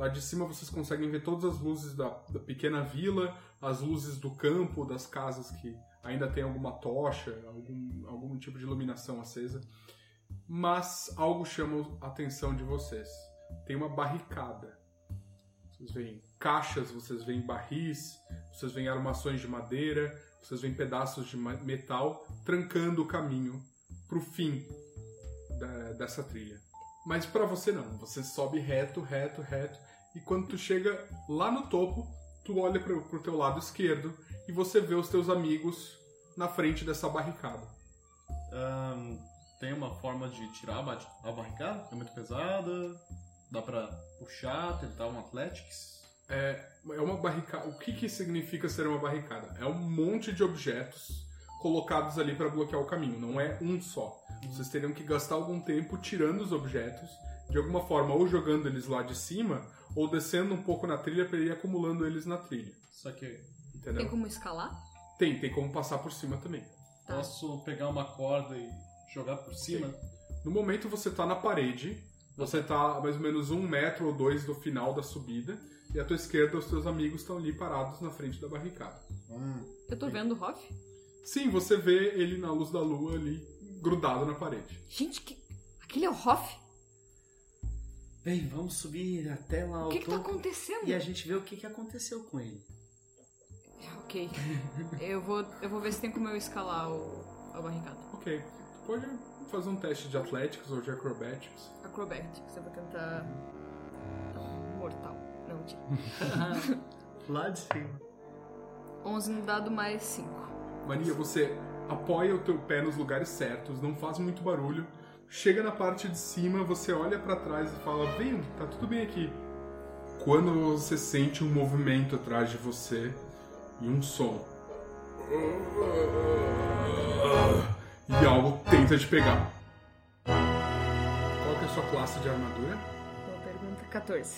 Lá de cima vocês conseguem ver todas as luzes da, da pequena vila, as luzes do campo, das casas que ainda tem alguma tocha, algum, algum tipo de iluminação acesa. Mas algo chama a atenção de vocês. Tem uma barricada. Vocês veem caixas, vocês veem barris, vocês veem armações de madeira, vocês veem pedaços de metal trancando o caminho para o fim da, dessa trilha. Mas para você não, você sobe reto, reto, reto, e quando tu chega lá no topo, tu olha pro, pro teu lado esquerdo e você vê os teus amigos na frente dessa barricada. Ahn, tem uma forma de tirar a, ba- a barricada? É muito pesada? Dá pra puxar, tentar um Athletics? É, é uma barricada. O que, que significa ser uma barricada? É um monte de objetos colocados ali para bloquear o caminho, não é um só. Vocês teriam que gastar algum tempo tirando os objetos, de alguma forma, ou jogando eles lá de cima, ou descendo um pouco na trilha para ir acumulando eles na trilha. Só que Entendeu? Tem como escalar? Tem, tem como passar por cima também. Tá. posso pegar uma corda e jogar por cima? No momento você tá na parede, você tá a mais ou menos um metro ou dois do final da subida, e à tua esquerda os teus amigos estão ali parados na frente da barricada. Eu tô vendo o Hoff? Sim, você vê ele na luz da lua ali, grudado na parede. Gente, que... aquele é o Hoff? Bem, vamos subir até lá O ao que que tá topo acontecendo? e a gente vê o que, que aconteceu com ele. Ok. Eu vou, eu vou ver se tem como eu escalar o, a barricada. Ok, tu pode fazer um teste de Athletics ou de Acrobatics. Acrobatics, eu vou tentar. Mortal. Não, mentira. Lá de cima. 11 no dado mais 5. Mania, você apoia o teu pé nos lugares certos, não faz muito barulho. Chega na parte de cima, você olha pra trás e fala: Vem, tá tudo bem aqui. Quando você sente um movimento atrás de você e um som. E algo tenta te pegar. Qual que é a sua classe de armadura? Boa pergunta. 14.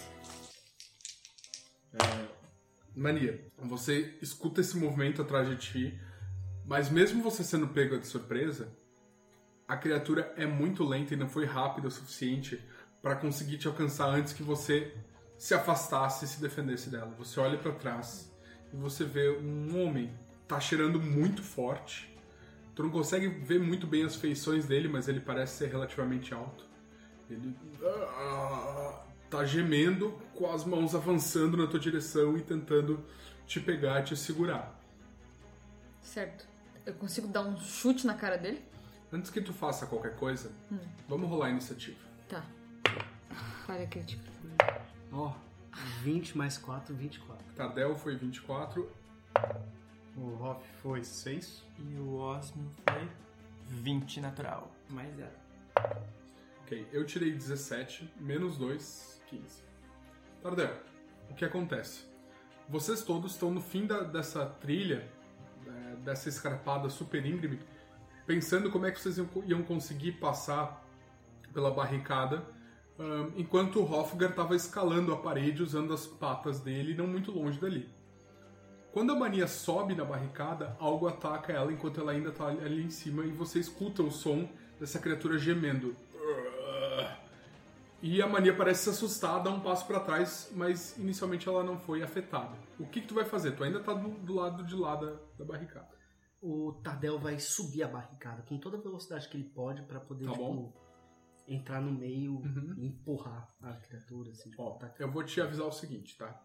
Mania, você escuta esse movimento atrás de ti, mas mesmo você sendo pego de surpresa, a criatura é muito lenta e não foi rápida o suficiente para conseguir te alcançar antes que você se afastasse e se defendesse dela. Você olha para trás e você vê um homem tá cheirando muito forte. Tu não consegue ver muito bem as feições dele, mas ele parece ser relativamente alto. Ele ah, tá gemendo, com as mãos avançando na tua direção e tentando te pegar e te segurar. Certo. Eu consigo dar um chute na cara dele? Antes que tu faça qualquer coisa, vamos rolar a iniciativa. Tá. Falha crítica. Ó, 20 mais 4, 24. Tardel foi 24, O Hoff foi 6. E o Osmo foi 20 natural. Mais zero. ok. Eu tirei 17, menos 2, 15. Tardel, o que acontece? Vocês todos estão no fim da- dessa trilha, é, dessa escarpada super íngreme, pensando como é que vocês iam, conseguir passar pela barricada, enquanto o Hofgar estava escalando a parede usando as patas dele, não muito longe dali. Quando a mania sobe na barricada, algo ataca ela enquanto ela ainda está ali em cima e você escuta o som dessa criatura gemendo. E a mania parece se assustar, dá um passo para trás, mas inicialmente ela não foi afetada. O que, que tu vai fazer? Tu ainda tá do, do lado de lá da, da barricada. O Tardel vai subir a barricada com toda a velocidade que ele pode pra poder, Tá tipo, entrar no meio Uhum. e empurrar a criatura, assim, tipo, Ó, atacar. eu vou te avisar o seguinte, tá?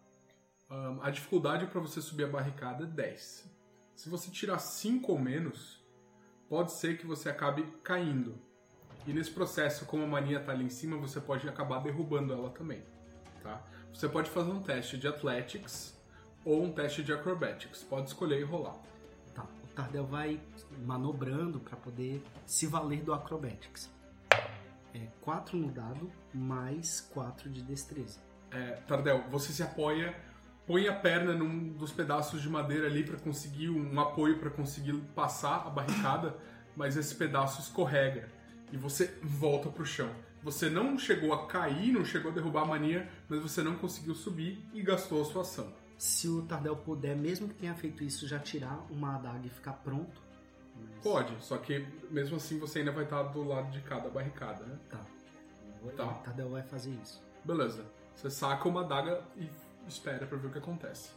Ahn, a dificuldade para você subir a barricada é 10. Se você tirar 5 ou menos, pode ser que você acabe caindo. E nesse processo, como a mania tá ali em cima, você pode acabar derrubando ela também, tá? Você pode fazer um teste de Athletics ou um teste de Acrobatics. Pode escolher e rolar. Tardel vai manobrando pra poder se valer do Acrobatics. É 4 no dado, mais 4 de destreza. É, Tardel, você se apoia, põe a perna num dos pedaços de madeira ali para conseguir um apoio para conseguir passar a barricada, mas esse pedaço escorrega e você volta pro chão. Você não chegou a cair, não chegou a derrubar a mania, mas você não conseguiu subir e gastou a sua ação. Se o Tardel puder, mesmo que tenha feito isso, já tirar uma adaga e ficar pronto. mas- Pode, só que mesmo assim você ainda vai estar do lado de cada barricada, né? Tá. Tá. O Tardel vai fazer isso. Beleza. Você saca uma adaga e espera pra ver o que acontece.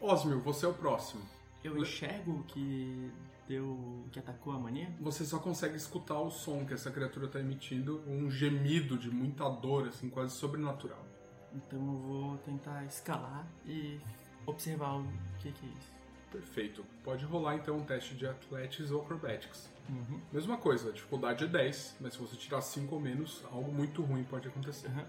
Osmio, você é o próximo. Eu enxergo que deu. que atacou a mania? você só consegue escutar o som que essa criatura tá emitindo, um gemido de muita dor, assim, quase sobrenatural. Então eu vou tentar escalar e observar o que, que é isso. Perfeito. Pode rolar então um teste de Athletics ou Acrobatics. Uhum. Mesma coisa, a dificuldade é 10, mas se você tirar 5 ou menos, algo muito ruim pode acontecer. Aham.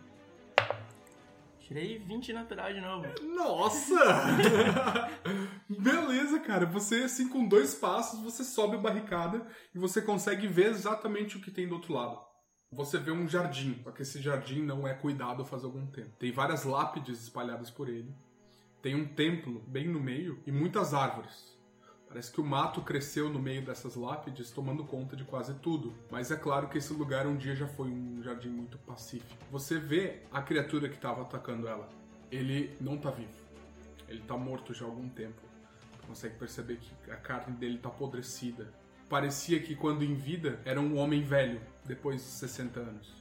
Tirei 20 natural de novo. Nossa! Beleza, cara. Você, assim, com dois passos, você sobe a barricada e você consegue ver exatamente o que tem do outro lado. Você vê um jardim, só que esse jardim não é cuidado faz algum tempo. Tem várias lápides espalhadas por ele. Tem um templo bem no meio e muitas árvores. Parece que o mato cresceu no meio dessas lápides, tomando conta de quase tudo. Mas é claro que esse lugar um dia já foi um jardim muito pacífico. Você vê a criatura que estava atacando ela. Ele não tá vivo. Ele tá morto já há algum tempo. Você consegue perceber que a carne dele tá apodrecida. Parecia que quando em vida era um homem velho, depois de 60 anos.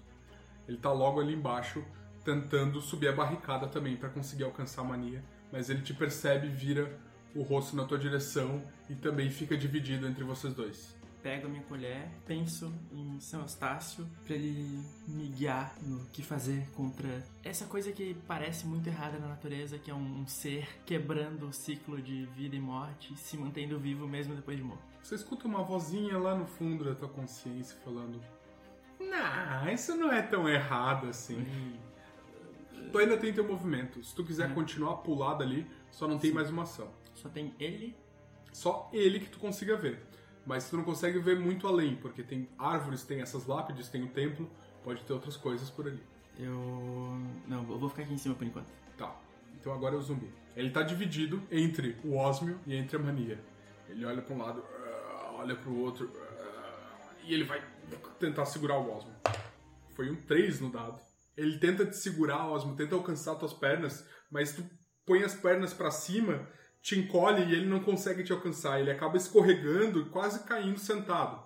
Ele tá logo ali embaixo, tentando subir a barricada também para conseguir alcançar a mania, mas ele te percebe, vira o rosto na tua direção e também fica dividido entre vocês dois. Pego a minha colher, penso em São Eustácio pra ele me guiar no que fazer contra essa coisa que parece muito errada na natureza, que é um ser quebrando o ciclo de vida e morte, se mantendo vivo mesmo depois de morto. Você escuta uma vozinha lá no fundo da tua consciência falando: Nah, isso não é tão errado assim. Tu ainda tem teu movimento. Se tu quiser Uhum. continuar pulado ali, só não tem Sim. mais uma ação. Só tem ele. Só ele que tu consiga ver. Mas tu não consegue ver muito além, porque tem árvores, tem essas lápides, tem o templo, pode ter outras coisas por ali. Eu. Não, eu vou ficar aqui em cima por enquanto. Tá. Então agora é o zumbi. Ele tá dividido entre o Osmio e entre a mania. Ele olha pra um lado, olha pro outro, ah, e ele vai tentar segurar o Osmio. Foi um 3 no dado. Ele tenta te segurar, Osmio, tenta alcançar tuas pernas, mas tu põe as pernas pra cima, te encolhe e ele não consegue te alcançar. Ele acaba escorregando e quase caindo sentado.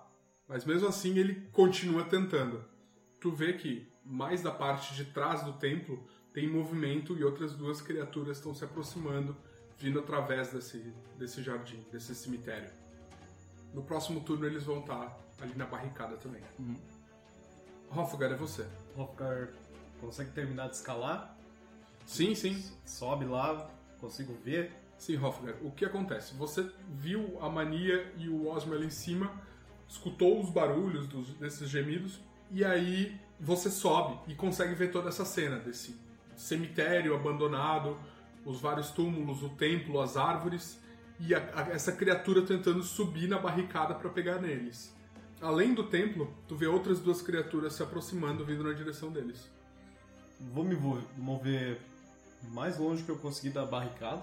Mas mesmo assim ele continua tentando. Tu vê que mais da parte de trás do templo tem movimento e outras duas criaturas estão se aproximando, vindo através desse, desse jardim, desse cemitério. No próximo turno eles vão estar ali na barricada também. Uhum. Hofgar, é você. Hofgar consegue terminar de escalar, Sim, sim. sobe lá, consigo ver. Sim, Hofgar. O que acontece? Você viu a Mania e o Osmo ali em cima, escutou os barulhos dos- desses gemidos, e aí você sobe e consegue ver toda essa cena desse cemitério abandonado, os vários túmulos, o templo, as árvores, e a- a- essa criatura tentando subir na barricada para pegar neles. Além do templo, tu vê outras duas criaturas se aproximando, vindo na direção deles. Vou me mover mais longe que eu conseguir da barricada.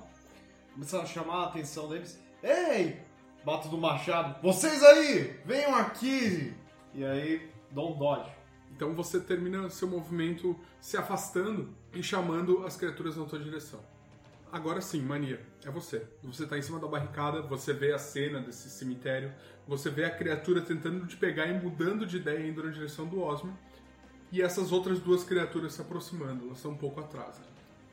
Começar a chamar a atenção deles. Ei! bato do machado. Vocês aí, venham aqui! E aí, dou um dodge. Então você termina seu movimento se afastando e chamando as criaturas na tua direção. Agora sim, mania, é você. Você tá em cima da barricada, você vê a cena desse cemitério, você vê a criatura tentando te pegar e mudando de ideia indo na direção do Osmo. E essas outras duas criaturas se aproximando, elas estão um pouco atrás.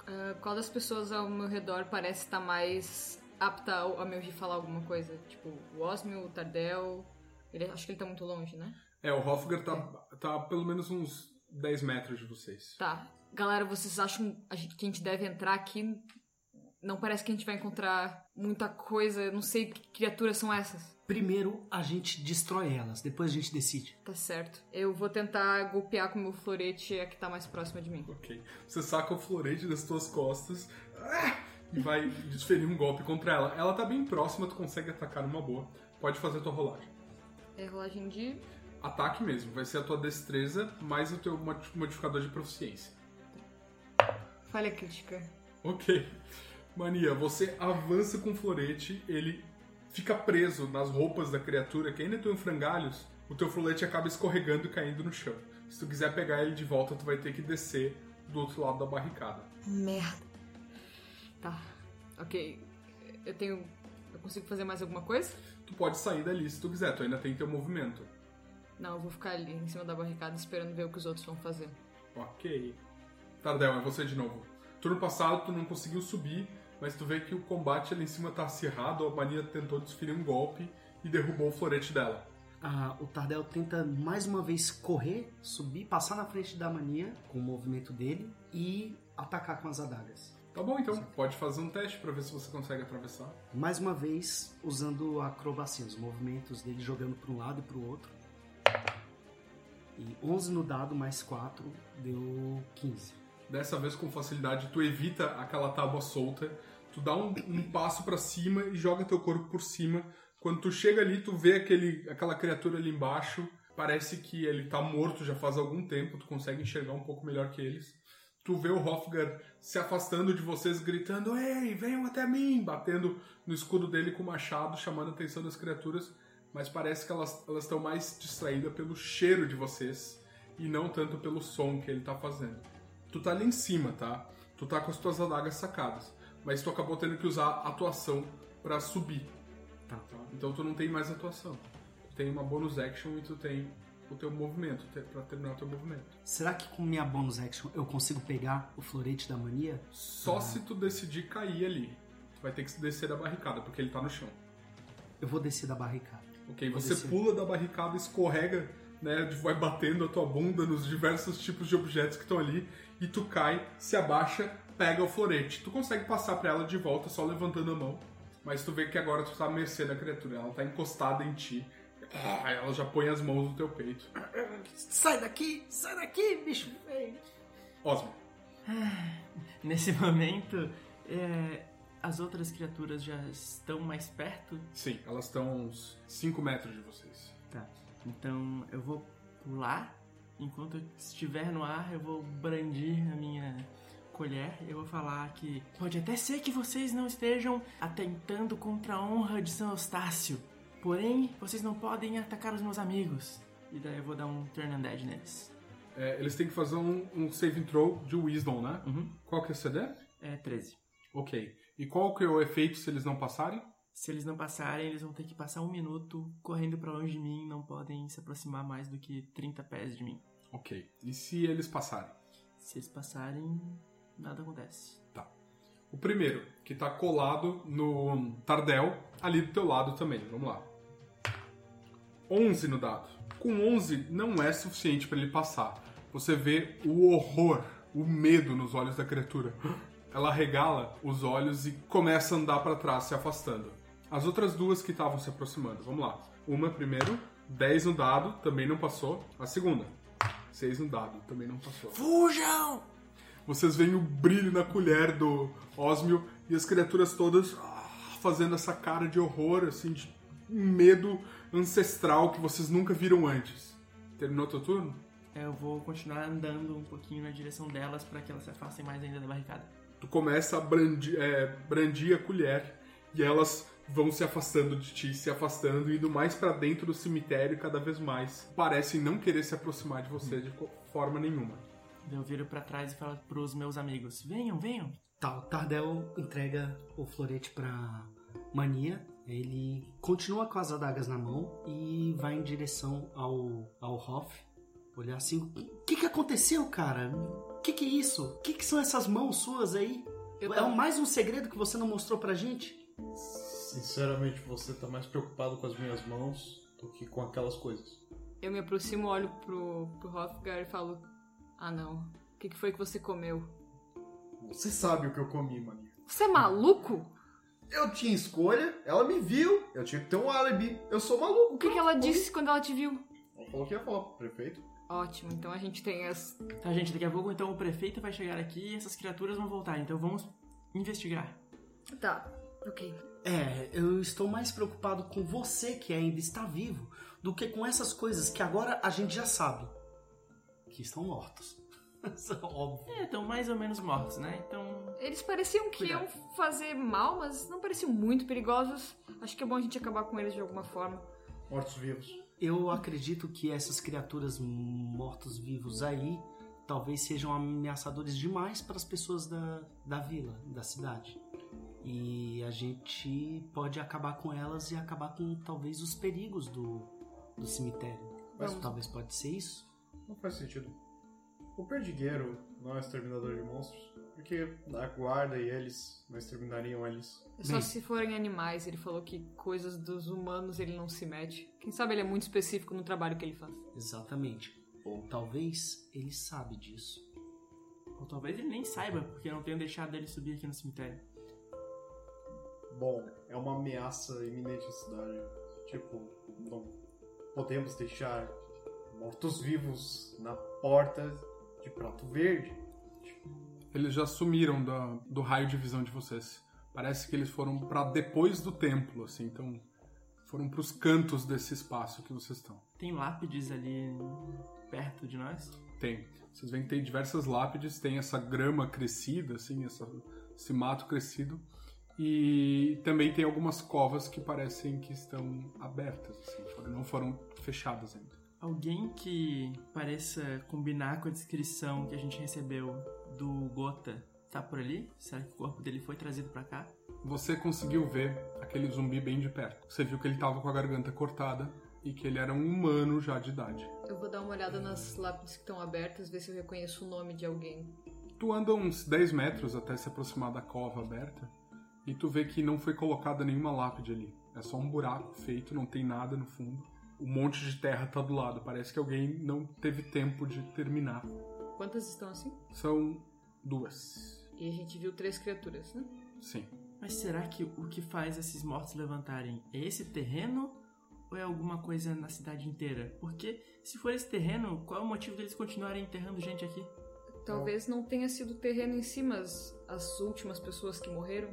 Ah, qual das pessoas ao meu redor parece estar mais apta a me ouvir falar alguma coisa? Tipo, o Osmio, o Tardel. Ele, acho que ele tá muito longe, né? É, o Hofgar tá, tá pelo menos uns 10 metros de vocês. Tá. Galera, vocês acham que a gente deve entrar aqui? Não parece que a gente vai encontrar muita coisa. Eu não sei que criaturas são essas. Primeiro a gente destrói elas, depois a gente decide. Tá certo. Eu vou tentar golpear com o meu florete a que tá mais próxima de mim. Ok. Você saca o florete das tuas costas ah, e vai desferir um golpe contra ela. Ela tá bem próxima, tu consegue atacar numa boa. Pode fazer a tua rolagem. É rolagem de. Ataque mesmo, vai ser a tua destreza mais o teu modi- modificador de proficiência. Falha crítica. Ok. Mania, você avança com o florete, ele fica preso nas roupas da criatura que ainda estão em frangalhos, o teu florete acaba escorregando e caindo no chão. Se tu quiser pegar ele de volta, tu vai ter que descer do outro lado da barricada. Merda. Tá. Ok. Eu tenho. Eu consigo fazer mais alguma coisa? Tu pode sair dali se tu quiser, tu ainda tem teu movimento. Não, eu vou ficar ali em cima da barricada esperando ver o que os outros vão fazer. Ok. Tardel, é você de novo. Turno passado tu não conseguiu subir, mas tu vê que o combate ali em cima tá acirrado, a Mania tentou desferir um golpe e derrubou o florete dela. Ah, o Tardel tenta mais uma vez correr, subir, passar na frente da mania com o movimento dele e atacar com as adagas. Tá bom, então pode fazer um teste pra ver se você consegue atravessar. Mais uma vez usando a acrobacia, os movimentos dele jogando para um lado e para o outro. E 11 no dado mais 4 deu 15. Dessa vez com facilidade tu evita aquela tábua solta, tu dá um, um passo pra cima e joga teu corpo por cima. Quando tu chega ali, tu vê aquele, aquela criatura ali embaixo. Parece que ele tá morto já faz algum tempo, tu consegue enxergar um pouco melhor que eles. Tu vê o Hofgar se afastando de vocês, gritando: Ei, venham até mim! Batendo no escudo dele com o machado, chamando a atenção das criaturas. Mas parece que elas estão mais distraídas pelo cheiro de vocês e não tanto pelo som que ele tá fazendo. Tu tá ali em cima, tá? Tu tá com as tuas adagas sacadas. Mas tu acabou tendo que usar atuação pra subir. Tá. tá? Então tu não tem mais atuação. Tu tem uma bonus action e tu tem o teu movimento, pra terminar o teu movimento. Será que com minha bonus action eu consigo pegar o florete da mania? Só se tu decidir cair ali. Tu vai ter que descer da barricada, porque ele tá no chão. Eu vou descer da barricada. Ok? Vou Você descer. pula da barricada, escorrega, né? Vai batendo a tua bunda nos diversos tipos de objetos que estão ali. E tu cai, se abaixa, pega o florete. Tu consegue passar pra ela de volta só levantando a mão. Mas tu vê que agora tu tá à mercê da criatura. Ela tá encostada em ti. Ah, Ela já põe as mãos no teu peito. Sai daqui! Sai daqui, bicho feio! Osmo. Nesse momento, é, as outras criaturas já estão mais perto. Sim, elas estão uns 5 metros de vocês. Tá. Então eu vou pular. Enquanto eu estiver no ar, eu vou brandir a minha colher. Eu vou falar que pode até ser que vocês não estejam atentando contra a honra de São Eustácio. Porém, vocês não podem atacar os meus amigos. E daí eu vou dar um turn undead neles. É, eles têm que fazer um, um saving throw de Wisdom, né? Uhum. Qual que é o CD? É 13. Ok. E qual que é o efeito se eles não passarem? Se eles não passarem, eles vão ter que passar um minuto correndo pra longe de mim. Não podem se aproximar mais do que 30 pés de mim. Ok. E se eles passarem? Se eles passarem, nada acontece. Tá. O primeiro, que tá colado no Tardel, ali do teu lado também. Vamos lá. 11 no dado. Com 11 não é suficiente para ele passar. Você vê o horror, o medo nos olhos da criatura. Ela regala os olhos e começa a andar para trás, se afastando. As outras duas que estavam se aproximando, vamos lá. Uma primeiro, 10 no dado, também não passou. A segunda, 6 no dado, também não passou. Fujam! Vocês veem o brilho na colher do Osmio e as criaturas todas ah, fazendo essa cara de horror, assim, de um medo ancestral que vocês nunca viram antes. Terminou teu turno? É, Eu vou continuar andando um pouquinho na direção delas pra que elas se afastem mais ainda da barricada. Tu começa a brandir, é, brandir a colher e elas vão se afastando de ti, se afastando, indo mais pra dentro do cemitério cada vez mais. Parecem não querer se aproximar de você de forma nenhuma. Eu viro pra trás e falo pros meus amigos: venham, venham. Tá, o Tardel entrega o florete pra Mania. Ele continua com as adagas na mão e vai em direção ao, ao Hoff. Olhar assim: O que, que aconteceu, cara? O que, que é isso? O que, que são essas mãos suas aí? Eu é tava- mais um segredo que você não mostrou pra gente? Sinceramente, você tá mais preocupado com as minhas mãos do que com aquelas coisas. Eu me aproximo, olho pro, pro Hofgar e falo: Ah, não. O que, que foi que você comeu? Você sabe o que eu comi, maninha. Você é maluco? Eu tinha escolha, ela me viu, eu tinha que ter um álibi. Eu sou maluco. O que, que ela disse quando ela te viu? Ela falou que ia falar pro prefeito. Ótimo, então a gente tem as. Tá, gente, daqui a pouco então o prefeito vai chegar aqui e essas criaturas vão voltar. Então vamos investigar. Tá, ok. É, eu estou mais preocupado com você que ainda está vivo do que com essas coisas que agora a gente já sabe que estão mortos. Óbvio. É, estão mais ou menos mortos, né? Então. Eles pareciam que Cuidado. iam fazer mal, mas não pareciam muito perigosos. Acho que é bom a gente acabar com eles de alguma forma. Mortos-vivos. Eu acredito que essas criaturas mortos-vivos aí talvez sejam ameaçadores demais para as pessoas da, da vila, da cidade. E a gente pode acabar com elas e acabar com talvez os perigos do, do cemitério. Mas Vamos. talvez pode ser isso. Não faz sentido. O perdigueiro não é o exterminador de monstros, porque a guarda e eles não exterminariam eles. É só Bem. se forem animais. Ele falou que coisas dos humanos ele não se mete. Quem sabe ele é muito específico no trabalho que ele faz. Exatamente. Ou talvez ele sabe disso. Ou talvez ele nem saiba, porque não tenho deixado ele subir aqui no cemitério. Bom, é uma ameaça iminente à cidade. Tipo, não podemos deixar mortos-vivos na porta de prato verde. Eles já sumiram da- do raio de visão de vocês. Parece que eles foram pra depois do templo, assim, então foram pros cantos desse espaço que vocês estão. Tem lápides ali perto de nós? Tem. Vocês veem que tem diversas lápides, tem essa grama crescida, assim, essa, esse mato crescido. E também tem algumas covas que parecem que estão abertas, assim, não foram fechadas ainda. Alguém que pareça combinar com a descrição que a gente recebeu do Gota tá por ali? Será que o corpo dele foi trazido pra cá? Você conseguiu ver aquele zumbi bem de perto. Você viu que ele tava com a garganta cortada e que ele era um humano já de idade. Eu vou dar uma olhada nas lápides que estão abertas, ver se eu reconheço o nome de alguém. Tu anda uns 10 metros até se aproximar da cova aberta e tu vê que não foi colocada nenhuma lápide ali. É só um buraco feito, não tem nada no fundo. Um monte de terra tá do lado. Parece que alguém não teve tempo de terminar. Quantas estão assim? São duas. E a gente viu três criaturas, né? Sim. Mas será que o que faz esses mortos levantarem é esse terreno ou é alguma coisa na cidade inteira? Porque se for esse terreno, qual é o motivo deles continuarem enterrando gente aqui? Talvez não tenha sido o terreno em si, mas as últimas pessoas que morreram.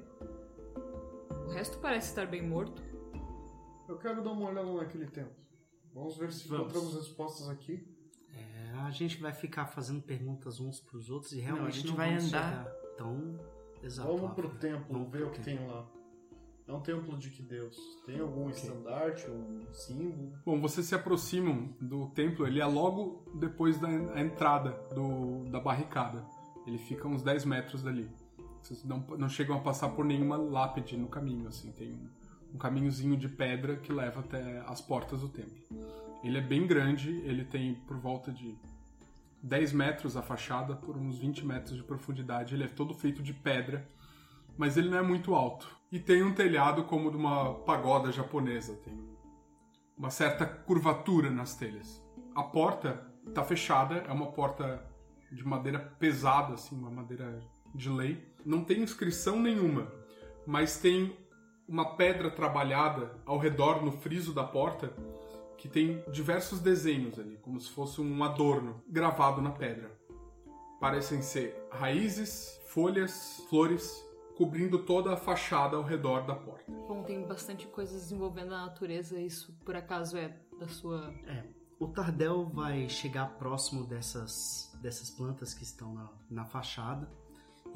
O resto parece estar bem morto. Eu quero dar uma olhada naquele templo. Vamos ver se Vamos. encontramos respostas aqui. É, a gente vai ficar fazendo perguntas uns pros outros e realmente Não, a gente não vai andar. tão exato. Vamos pro templo, Vamos ver o que tem lá. É um templo de que Deus? Tem algum estandarte, um símbolo? Bom, vocês se aproximam do templo, ele é logo depois da entrada do, da barricada. Ele fica uns 10 metros dali. Vocês não, não chegam a passar por nenhuma lápide no caminho, assim. Tem um, um caminhozinho de pedra que leva até as portas do templo. Ele é bem grande, ele tem por volta de 10 metros a fachada, por uns 20 metros de profundidade. Ele é todo feito de pedra, mas ele não é muito alto. E tem um telhado como de uma pagoda japonesa. Tem uma certa curvatura nas telhas. A porta está fechada, é uma porta de madeira pesada, assim, uma madeira de lei. Não tem inscrição nenhuma, mas tem uma pedra trabalhada ao redor no friso da porta que tem diversos desenhos ali, como se fosse um adorno gravado na pedra. Parecem ser raízes, folhas, flores, cobrindo toda a fachada ao redor da porta. Bom, tem bastante coisas envolvendo a natureza. Isso, por acaso, é da sua... É, o Tardel vai chegar próximo dessas, dessas plantas que estão na, na fachada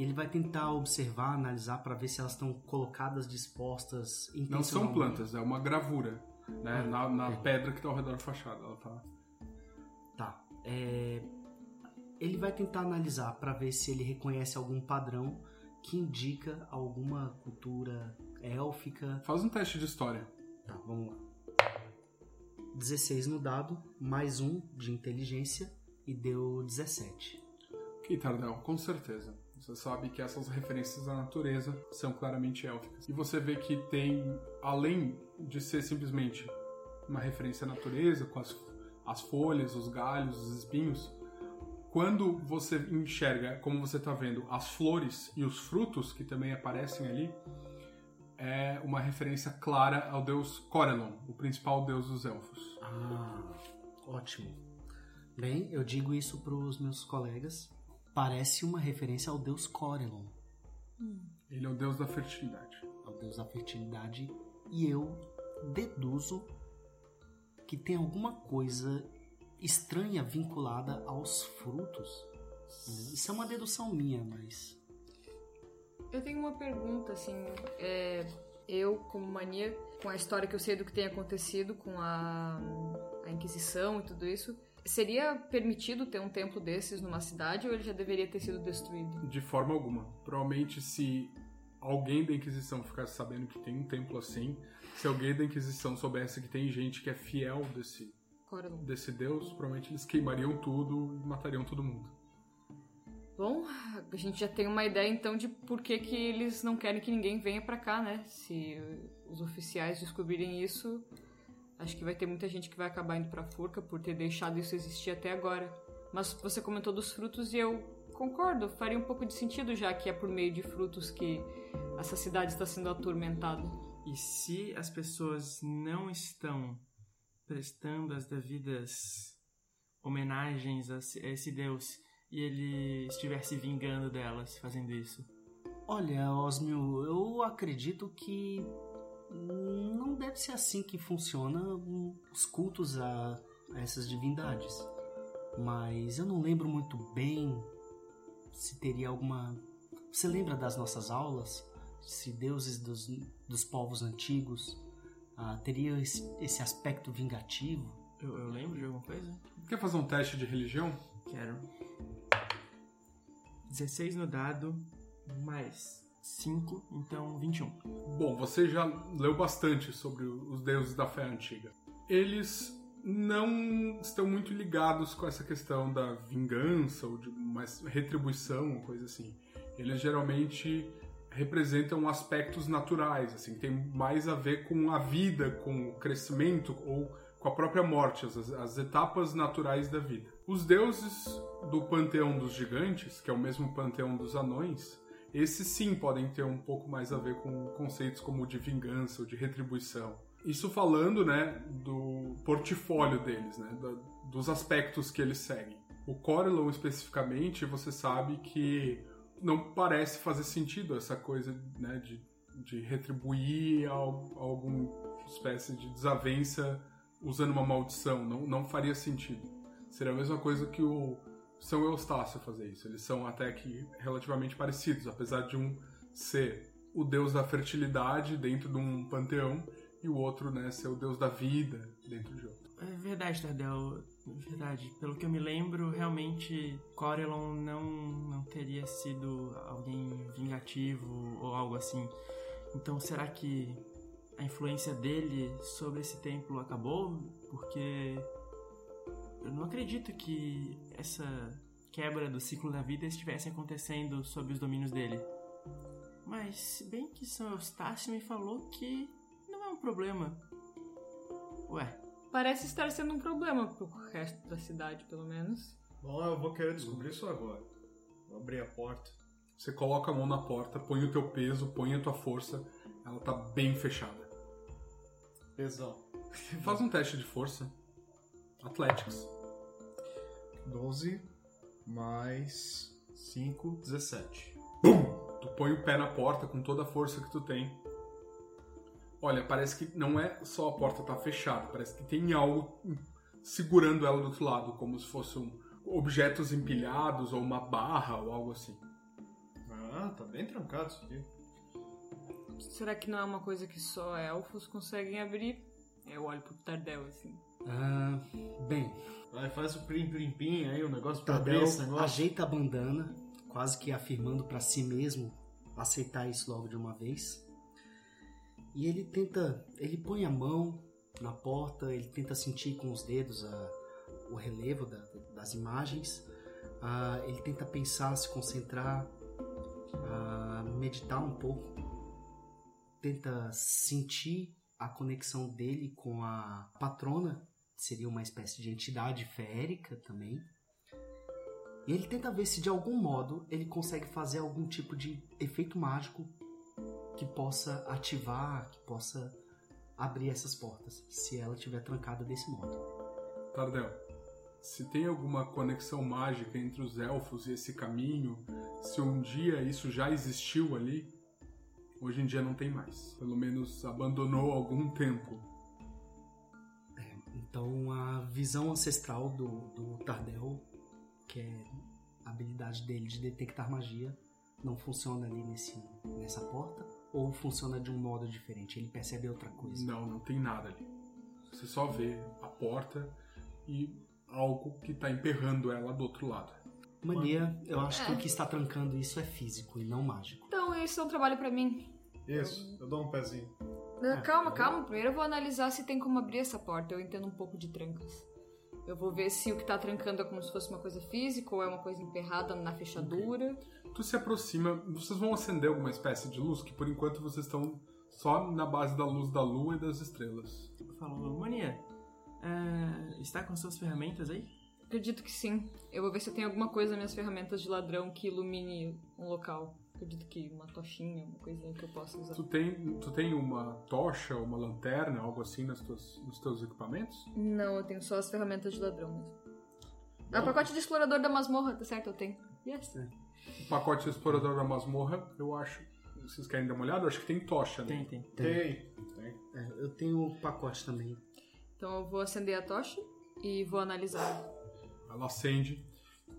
Ele vai tentar observar, analisar para ver se elas estão colocadas, dispostas Não são plantas, é uma gravura. Né? Na, na pedra que tá ao redor da fachada. Ela tá. Tá. É, Ele vai tentar analisar para ver se ele reconhece algum padrão que indica alguma cultura élfica. Faz um teste de história. Tá, vamos lá. 16 no dado, mais um de inteligência e deu 17. Ok, Tardel, com certeza. Você sabe que essas referências à natureza são claramente élficas. E você vê que tem, além de ser simplesmente uma referência à natureza, com as, as folhas, os galhos, os espinhos, quando você enxerga, como você está vendo, as flores e os frutos que também aparecem ali, é uma referência clara ao deus Corelon, o principal deus dos elfos. Ah, ótimo. Bem, eu digo isso para os meus colegas. Parece uma referência ao deus Corelon, Ele é o deus da fertilidade. ao deus da fertilidade, e eu deduzo que tem alguma coisa estranha vinculada aos frutos. Isso é uma dedução minha, mas Eu tenho uma pergunta, assim. é, eu, como mania, com a história que eu sei do que tem acontecido com a, a Inquisição e tudo isso, seria permitido ter um templo desses numa cidade ou ele já deveria ter sido destruído? De forma alguma. Provavelmente, se alguém da Inquisição ficasse sabendo que tem um templo assim, se alguém da Inquisição soubesse que tem gente que é fiel desse, desse deus, provavelmente eles queimariam tudo e matariam todo mundo. Bom, a gente já tem uma ideia então de por que, que eles não querem que ninguém venha pra cá, né? Se os oficiais descobrirem isso, acho que vai ter muita gente que vai acabar indo pra forca por ter deixado isso existir até agora. Mas você comentou dos frutos e eu concordo, faria um pouco de sentido já que é por meio de frutos que essa cidade está sendo atormentada. E se as pessoas não estão prestando as devidas homenagens a esse deus e ele estiver se vingando delas fazendo isso? Olha, Osmio, eu acredito que não deve ser assim que funciona os cultos a, essas divindades. Mas eu não lembro muito bem se teria alguma. Você lembra das nossas aulas? Se deuses dos, dos povos antigos ah, teria esse, esse aspecto vingativo? Eu, eu lembro de alguma coisa? Quer fazer um teste de religião? Quero. 16 no dado, mais 5, então 21. Bom, você já leu bastante sobre os deuses da fé antiga. Eles não estão muito ligados com essa questão da vingança ou de mais retribuição, coisa assim. Eles geralmente representam aspectos naturais, assim, tem mais a ver com a vida, com o crescimento ou com a própria morte, as, as etapas naturais da vida. Os deuses do panteão dos gigantes, que é o mesmo panteão dos anões, esses sim podem ter um pouco mais a ver com conceitos como de vingança ou de retribuição. Isso falando, né, do portfólio deles, né, da- dos aspectos que eles seguem. O Corelon especificamente, você sabe que não parece fazer sentido essa coisa, né, de, de retribuir al- alguma espécie de desavença usando uma maldição. Não, não faria sentido. Seria a mesma coisa que o São Eustácio fazer isso. Eles são até que relativamente parecidos, apesar de um ser o deus da fertilidade dentro de um panteão e o outro, né, ser o deus da vida dentro de outro. É verdade, Tardel. É verdade. Pelo que eu me lembro, realmente Corelon não, não teria sido alguém vingativo ou algo assim. Então será que a influência dele sobre esse templo acabou? Porque eu não acredito que essa quebra do ciclo da vida estivesse acontecendo sob os domínios dele. Mas, se bem que São Eustácio me falou que não é um problema. Ué, Parece estar sendo um problema pro resto da cidade, pelo menos. Bom, eu vou querer descobrir isso agora. Vou abrir a porta. Você coloca a mão na porta, põe o teu peso, põe a tua força, ela tá bem fechada. Pesão. Faz um teste de força. Athletics. 12 mais 5, 17. Tu põe o pé na porta com toda a força que tu tem. Olha, parece que não é só a porta tá fechada, parece que tem algo segurando ela do outro lado, como se fossem objetos empilhados ou uma barra ou algo assim. Ah, tá bem trancado isso aqui. Será que não é uma coisa que só elfos conseguem abrir? Eu olho pro Tardel assim. Ah, bem, Vai, faz o plim plim plim aí, o negócio pra Tardel esse negócio. ajeita a bandana, quase que afirmando pra si mesmo aceitar isso logo de uma vez. E ele tenta, ele põe a mão na porta, ele tenta sentir com os dedos a- o relevo da- das imagens. Ah, ele tenta pensar, se concentrar, ah, meditar um pouco. Tenta sentir a conexão dele com a patrona, seria uma espécie de entidade feérica também. E ele tenta ver se de algum modo ele consegue fazer algum tipo de efeito mágico que possa ativar, que possa abrir essas portas, se ela estiver trancada desse modo. Tardel, se tem alguma conexão mágica entre os elfos e esse caminho, se um dia isso já existiu ali, hoje em dia não tem mais. Pelo menos abandonou algum tempo. Então a visão ancestral do, do Tardel, que é a habilidade dele de detectar magia, não funciona ali nesse, nessa porta? Ou funciona de um modo diferente? Ele percebe outra coisa? Não, não tem nada ali. Você só vê a porta e algo que tá emperrando ela do outro lado. Mania, eu acho que o que está trancando isso é físico e não mágico. Isso é um trabalho pra mim. Isso, eu dou um pezinho. Ah, calma, calma. Primeiro eu vou analisar se tem como abrir essa porta. Eu entendo um pouco de trancas. Eu vou ver se o que tá trancando é como se fosse uma coisa física ou é uma coisa emperrada na fechadura. Tu se aproxima, vocês vão acender alguma espécie de luz, que por enquanto vocês estão só na base da luz da lua e das estrelas. Falou, Mania, é, está com suas ferramentas aí? Acredito que sim. Eu vou ver se eu tenho alguma coisa nas minhas ferramentas de ladrão que ilumine um local. Acredito que uma tochinha, uma coisinha que eu possa usar. Tu tem, tu tem uma tocha, uma lanterna, algo assim nas tuas, nos teus equipamentos? Não, eu tenho só as ferramentas de ladrão mesmo. Ah, o pacote de explorador da masmorra, tá certo? Eu tenho. Yes. O pacote explorador da masmorra, eu acho. Vocês querem dar uma olhada? Eu acho que tem tocha, né? Tem, tem. Tem, tem. É, eu tenho o pacote também. Então eu vou acender a tocha e vou analisar. Ela acende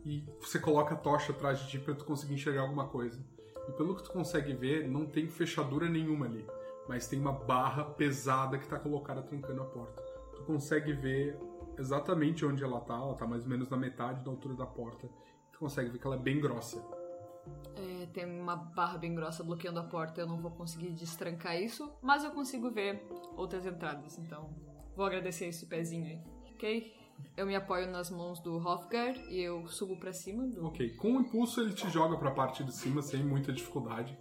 e você coloca a tocha atrás de ti pra tu conseguir enxergar alguma coisa. E pelo que tu consegue ver, não tem fechadura nenhuma ali. Mas tem uma barra pesada que tá colocada trancando a porta. Tu consegue ver exatamente onde ela tá. Ela tá mais ou menos na metade da altura da porta. Tu consegue ver que ela é bem grossa. É, tem uma barra bem grossa bloqueando a porta, eu não vou conseguir destrancar isso, mas eu consigo ver outras entradas, então vou agradecer esse pezinho aí. Ok? Eu me apoio nas mãos do Hofgar e eu subo pra cima do. Ok, com o impulso ele te joga pra parte de cima sem muita dificuldade.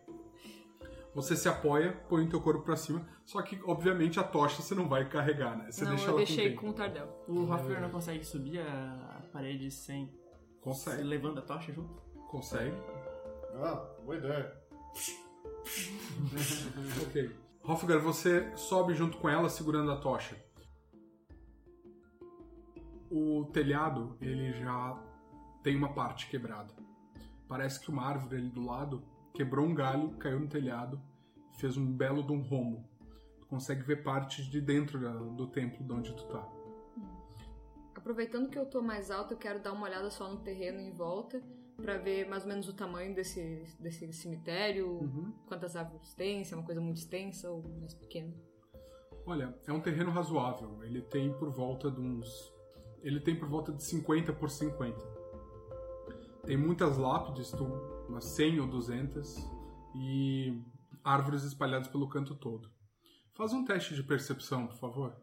Você se apoia, põe o teu corpo pra cima, só que obviamente a tocha você não vai carregar, né? Você não, deixa eu ela deixei com com o Tardel. O Hoffer não consegue subir a a parede sem Consegue, levando a tocha junto? consegue. Ah, boa ideia. Ok. Hofgar, você sobe junto com ela segurando a tocha. O telhado, ele já tem uma parte quebrada. Parece que uma árvore ali do lado quebrou um galho, caiu no telhado fez um belo de um rombo. Tu consegue ver partes de dentro do templo de onde tu tá. Aproveitando que eu tô mais alto, eu quero dar uma olhada só no terreno em volta pra ver mais ou menos o tamanho desse, desse cemitério, Uhum. quantas árvores tem, se é uma coisa muito extensa ou mais pequena. Olha, é um terreno razoável. Ele tem por volta de uns. Ele tem por volta de 50 por 50. Tem muitas lápides, tu- umas 100 ou 200, e árvores espalhadas pelo canto todo. Faz um teste de percepção, por favor.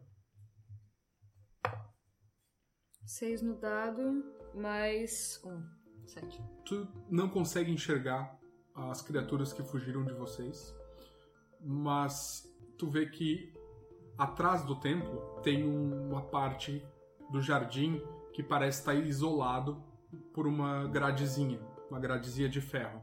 Seis no dado, mais um. Sete. Tu não consegue enxergar as criaturas que fugiram de vocês, mas tu vê que atrás do templo tem um- uma parte do jardim que parece estar isolado por uma gradezinha, uma gradezinha de ferro.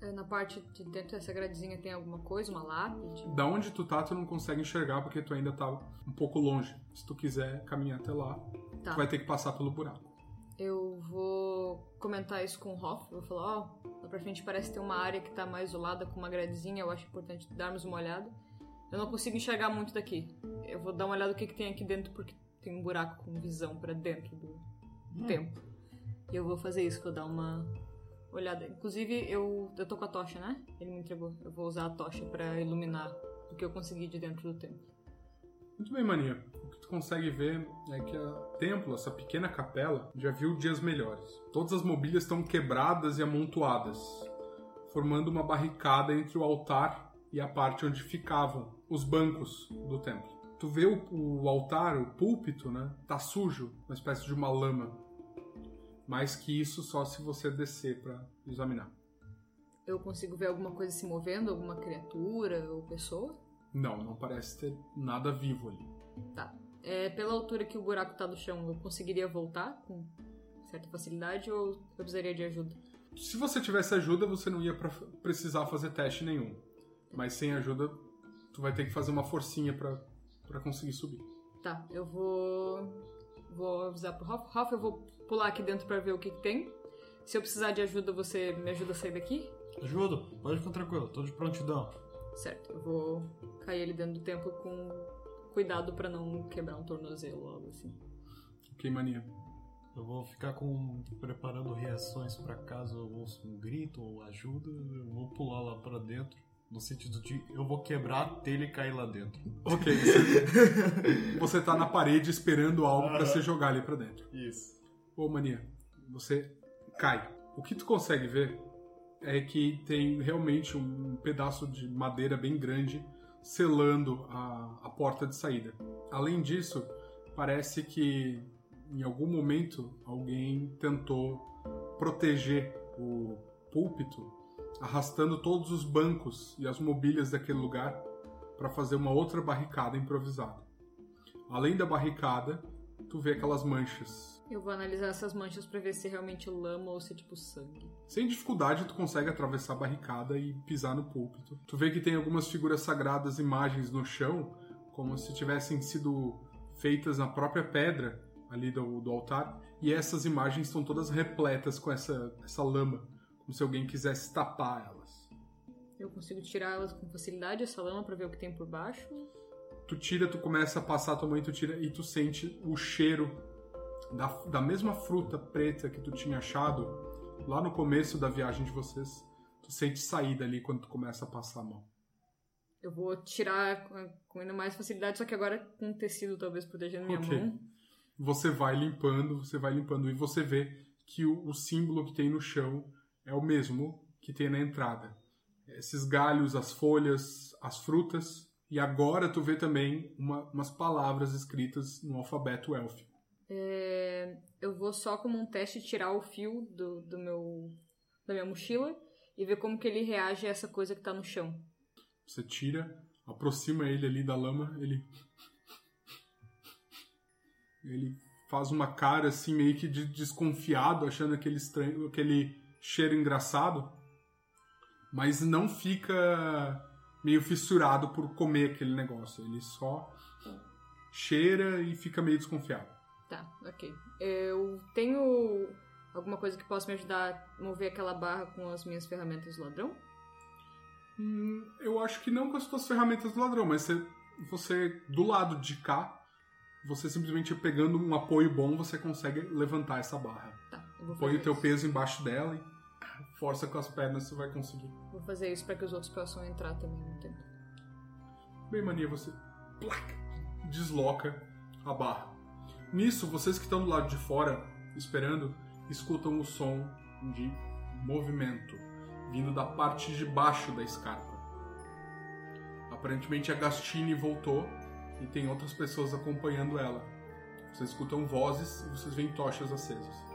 É, Na parte de dentro dessa gradezinha tem alguma coisa, uma lápide? Da onde tu tá, tu não consegue enxergar porque tu ainda tá um pouco longe. Se tu quiser caminhar até lá, Tá. tu vai ter que passar pelo buraco. Eu vou comentar isso com o Hoff. Eu vou falar, ó, lá pra frente parece ter uma área que tá mais isolada com uma gradezinha. Eu acho importante darmos uma olhada. Eu não consigo enxergar muito daqui. Eu vou dar uma olhada no que, que tem aqui dentro, porque tem um buraco com visão pra dentro do templo. E eu vou fazer isso, vou dar uma olhada. Inclusive, eu, eu tô com a tocha, né? Ele me entregou. Eu vou usar a tocha pra iluminar o que eu consegui de dentro do templo. Muito bem, Mania. O que tu consegue ver é que o templo, essa pequena capela, já viu dias melhores. Todas as mobílias estão quebradas e amontoadas, formando uma barricada entre o altar e a parte onde ficavam os bancos do templo. Tu vê o, o altar, o púlpito, né? Tá sujo, uma espécie de uma lama. Mais que isso só se você descer para examinar. Eu consigo ver alguma coisa se movendo, alguma criatura ou pessoa? Não, não parece ter nada vivo ali. Tá. É, pela altura que o buraco tá do chão, eu conseguiria voltar com certa facilidade ou eu precisaria de ajuda? Se você tivesse ajuda, você não ia precisar fazer teste nenhum. Mas sem ajuda, tu vai ter que fazer uma forcinha pra pra conseguir subir. Tá, eu vou. Vou avisar pro Hoff. Hoff, eu vou pular aqui dentro pra ver o que, que tem. Se eu precisar de ajuda, você me ajuda a sair daqui? Ajuda, pode ficar tranquilo, tô de prontidão. Certo, eu vou cair ali dentro do templo com cuidado pra não quebrar um tornozelo ou algo assim. Ok, mania. Eu vou ficar com preparando reações pra caso eu ouça um grito ou ajuda, eu vou pular lá pra dentro. No sentido de eu vou quebrar a telha e cair lá dentro. Ok, você, você tá na parede esperando algo Aham. se jogar ali pra dentro. Isso. Ô, mania, você cai. O que tu consegue ver é que tem realmente um pedaço de madeira bem grande selando a, a porta de saída. Além disso, parece que em algum momento alguém tentou proteger o púlpito, arrastando todos os bancos e as mobílias daquele lugar para fazer uma outra barricada improvisada. Além da barricada, tu vê aquelas manchas Eu vou analisar essas manchas pra ver se é realmente lama ou se é tipo sangue. Sem dificuldade, tu consegue atravessar a barricada e pisar no púlpito. Tu vê que tem algumas figuras sagradas, imagens no chão, como se tivessem sido feitas na própria pedra ali do, do altar, e essas imagens estão todas repletas com essa, essa lama, como se alguém quisesse tapar elas. Eu consigo tirar elas com facilidade, essa lama, pra ver o que tem por baixo. Tu tira, tu começa a passar a tua mãe, tu tira e tu sente o cheiro da, da mesma fruta preta que tu tinha achado lá no começo da viagem de vocês. Tu sente sair dali quando tu começa a passar a mão. Eu vou tirar com- ainda mais facilidade, só que agora com tecido talvez protegendo minha Ok. mão. Você vai limpando, você vai limpando e você vê que o, o símbolo que tem no chão é o mesmo que tem na entrada. Esses galhos, as folhas, as frutas. E agora tu vê também uma- umas palavras escritas no alfabeto élfico. É, eu vou só como um teste tirar o fio do, do meu da minha mochila e ver como que ele reage a essa coisa que tá no chão. Você tira, aproxima ele ali da lama, ele. Ele faz uma cara assim, meio que de desconfiado, achando aquele estranho, aquele cheiro engraçado, mas não fica meio fissurado por comer aquele negócio. Ele só cheira e fica meio desconfiado. Tá, ok. Eu tenho alguma coisa que possa me ajudar a mover aquela barra com as minhas ferramentas do ladrão? Hum, eu acho que não com as suas ferramentas do ladrão, mas você, você do lado de cá, você simplesmente pegando um apoio bom, você consegue levantar essa barra. Tá, eu vou Põe fazer o teu isso. peso embaixo dela e força com as pernas, você vai conseguir. Vou fazer isso pra que os outros possam entrar também no tempo. Bem, mania, você plac, desloca a barra. Nisso, vocês que estão do lado de fora, esperando, escutam o som de movimento vindo da parte de baixo da escarpa. Aparentemente a Gastine voltou e tem outras pessoas acompanhando ela. Vocês escutam vozes e vocês veem tochas acesas.